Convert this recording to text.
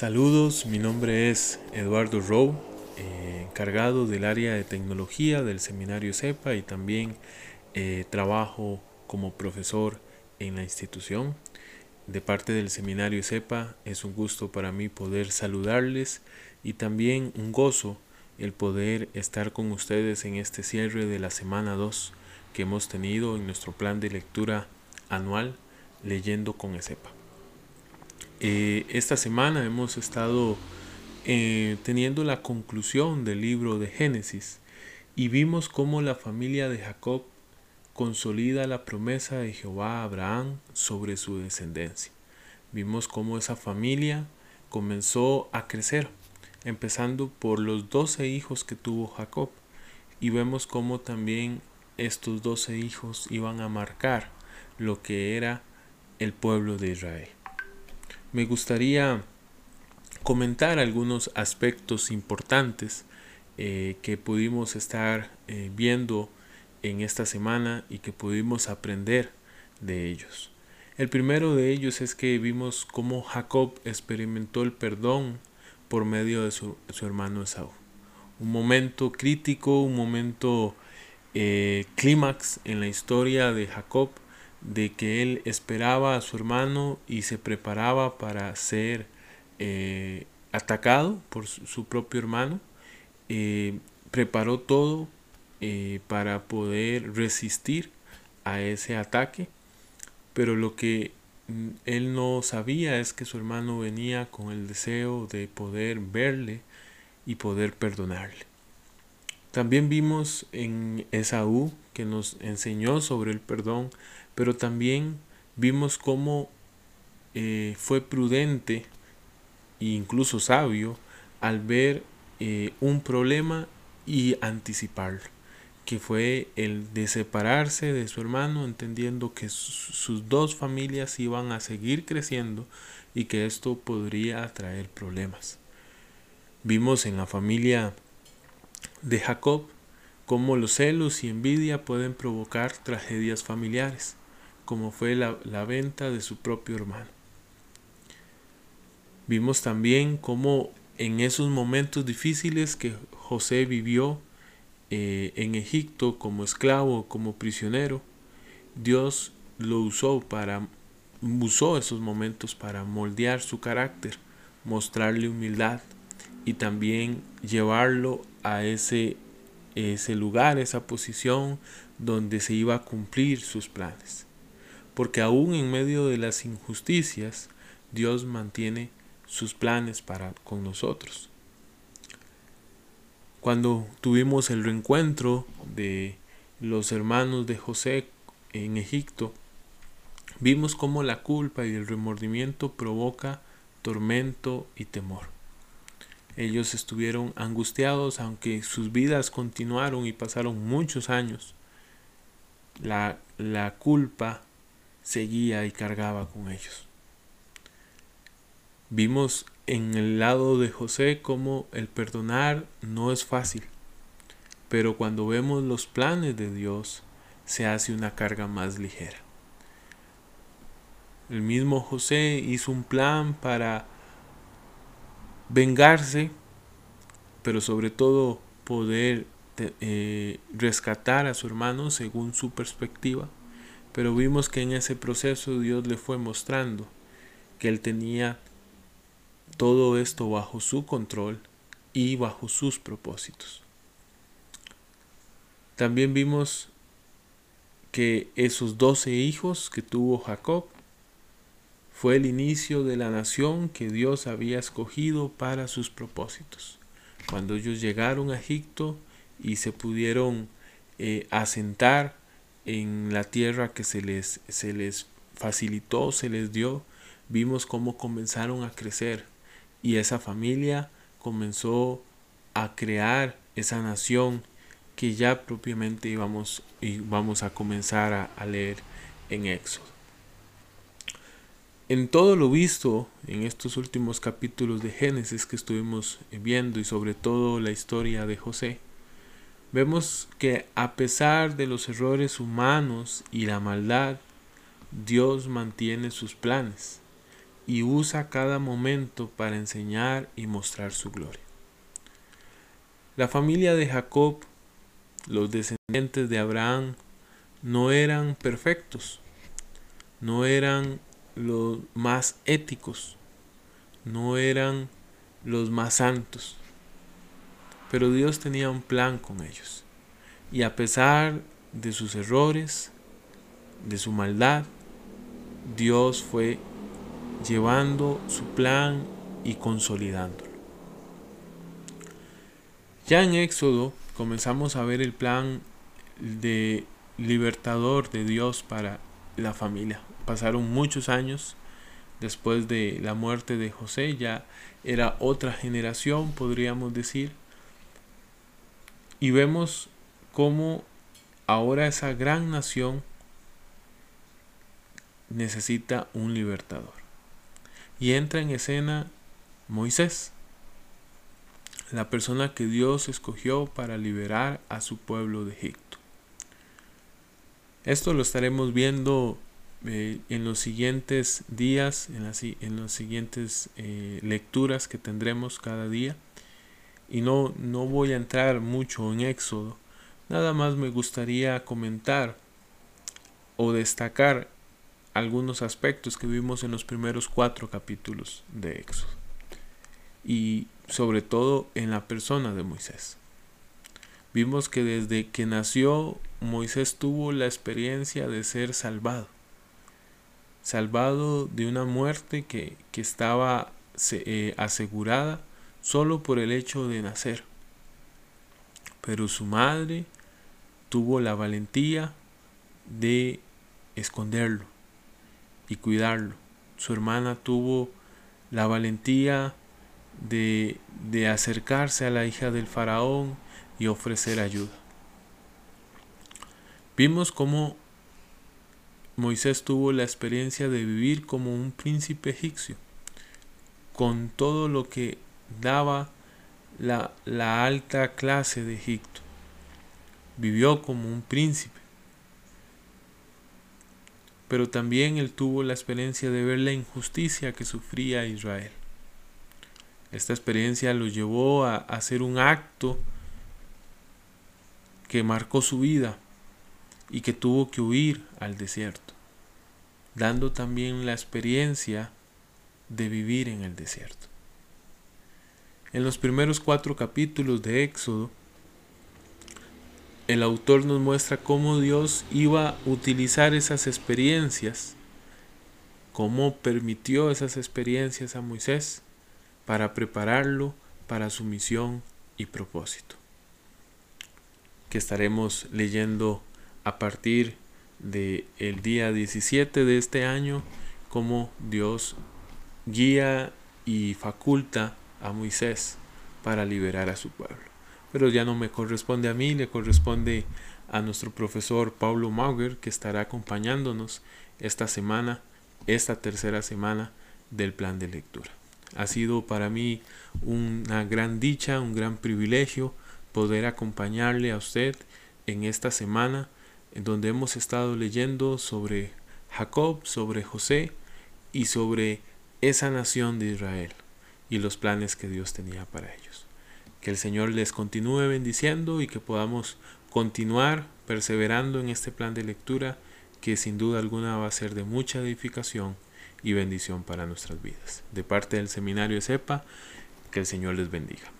Saludos, mi nombre es Eduardo Rowe, eh, encargado del área de tecnología del seminario CEPA y también eh, trabajo como profesor en la institución. De parte del seminario CEPA es un gusto para mí poder saludarles y también un gozo el poder estar con ustedes en este cierre de la semana 2 que hemos tenido en nuestro plan de lectura anual leyendo con ESEPA. Eh, esta semana hemos estado eh, teniendo la conclusión del libro de Génesis y vimos cómo la familia de Jacob consolida la promesa de Jehová a Abraham sobre su descendencia. Vimos cómo esa familia comenzó a crecer, empezando por los doce hijos que tuvo Jacob, y vemos cómo también estos doce hijos iban a marcar lo que era el pueblo de Israel me gustaría comentar algunos aspectos importantes eh, que pudimos estar eh, viendo en esta semana y que pudimos aprender de ellos. El primero de ellos es que vimos cómo Jacob experimentó el perdón por medio de su, hermano Esaú. Un momento crítico, un momento eh, clímax en la historia de Jacob de que él esperaba a su hermano y se preparaba para ser eh, atacado por su, propio hermano. Eh, preparó todo eh, para poder resistir a ese ataque, pero lo que mm, él no sabía es que su hermano venía con el deseo de poder verle y poder perdonarle. También vimos en Esaú que nos enseñó sobre el perdón pero también vimos cómo eh, fue prudente e incluso sabio al ver eh, un problema y anticiparlo, que fue el de separarse de su hermano, entendiendo que sus dos familias iban a seguir creciendo y que esto podría traer problemas. Vimos en la familia de Jacob cómo los celos y envidia pueden provocar tragedias familiares como fue la, venta de su propio hermano. Vimos también cómo en esos momentos difíciles que José vivió eh, en Egipto como esclavo, como prisionero, Dios lo usó para usó esos momentos para moldear su carácter, mostrarle humildad y también llevarlo a ese, ese lugar, esa posición donde se iba a cumplir sus planes porque aún en medio de las injusticias, Dios mantiene sus planes para con nosotros. Cuando tuvimos el reencuentro de los hermanos de José en Egipto, vimos cómo la culpa y el remordimiento provoca tormento y temor. Ellos estuvieron angustiados aunque sus vidas continuaron y pasaron muchos años. La, la culpa seguía y cargaba con ellos. Vimos en el lado de José cómo el perdonar no es fácil, pero cuando vemos los planes de Dios se hace una carga más ligera. El mismo José hizo un plan para vengarse, pero sobre todo poder eh, rescatar a su hermano según su perspectiva pero vimos que en ese proceso Dios le fue mostrando que él tenía todo esto bajo su control y bajo sus propósitos. También vimos que esos doce hijos que tuvo Jacob fue el inicio de la nación que Dios había escogido para sus propósitos. Cuando ellos llegaron a Egipto y se pudieron eh, asentar en la tierra que se les, se les facilitó, se les dio, vimos cómo comenzaron a crecer y esa familia comenzó a crear esa nación que ya propiamente íbamos, vamos a comenzar a, a leer en Éxodo. En todo lo visto en estos últimos capítulos de Génesis que estuvimos viendo y sobre todo la historia de José, vemos que a pesar de los errores humanos y la maldad, Dios mantiene sus planes y usa cada momento para enseñar y mostrar su gloria. La familia de Jacob, los descendientes de Abraham, no eran perfectos, no eran los más éticos, no eran los más santos, pero Dios tenía un plan con ellos. Y a pesar de sus errores, de su maldad, Dios fue llevando su plan y consolidándolo. Ya en Éxodo comenzamos a ver el plan de libertador de Dios para la familia. Pasaron muchos años después de la muerte de José, ya era otra generación, podríamos decir. Y vemos cómo ahora esa gran nación necesita un libertador. Y entra en escena Moisés, la persona que Dios escogió para liberar a su pueblo de Egipto. Esto lo estaremos viendo eh, en los siguientes días, en, las, en las siguientes eh, lecturas que tendremos cada día. Y no, no voy a entrar mucho en Éxodo. Nada más me gustaría comentar o destacar algunos aspectos que vimos en los primeros cuatro capítulos de Éxodo. Y sobre todo en la persona de Moisés. Vimos que desde que nació Moisés tuvo la experiencia de ser salvado. Salvado de una muerte que, estaba eh, asegurada solo por el hecho de nacer. Pero su madre tuvo la valentía de esconderlo y cuidarlo. Su hermana tuvo la valentía de, de acercarse a la hija del faraón y ofrecer ayuda. Vimos cómo Moisés tuvo la experiencia de vivir como un príncipe egipcio, con todo lo que daba la, la alta clase de Egipto. Vivió como un príncipe pero también él tuvo la experiencia de ver la injusticia que sufría Israel. Esta experiencia lo llevó a hacer un acto que marcó su vida y que tuvo que huir al desierto, dando también la experiencia de vivir en el desierto. En los primeros cuatro capítulos de Éxodo, el autor nos muestra cómo Dios iba a utilizar esas experiencias, cómo permitió esas experiencias a Moisés para prepararlo para su misión y propósito. Que estaremos leyendo a partir del el día 17 de este año, cómo Dios guía y faculta a Moisés para liberar a su pueblo pero ya no me corresponde a mí, le corresponde a nuestro profesor Paulo Mauger, que estará acompañándonos esta semana, esta tercera semana del plan de lectura. Ha sido para mí una gran dicha, un gran privilegio poder acompañarle a usted en esta semana en donde hemos estado leyendo sobre Jacob, sobre José y sobre esa nación de Israel y los planes que Dios tenía para ellos. Que el Señor les continúe bendiciendo y que podamos continuar perseverando en este plan de lectura que sin duda alguna va a ser de mucha edificación y bendición para nuestras vidas. De parte del seminario SEPA, que el Señor les bendiga.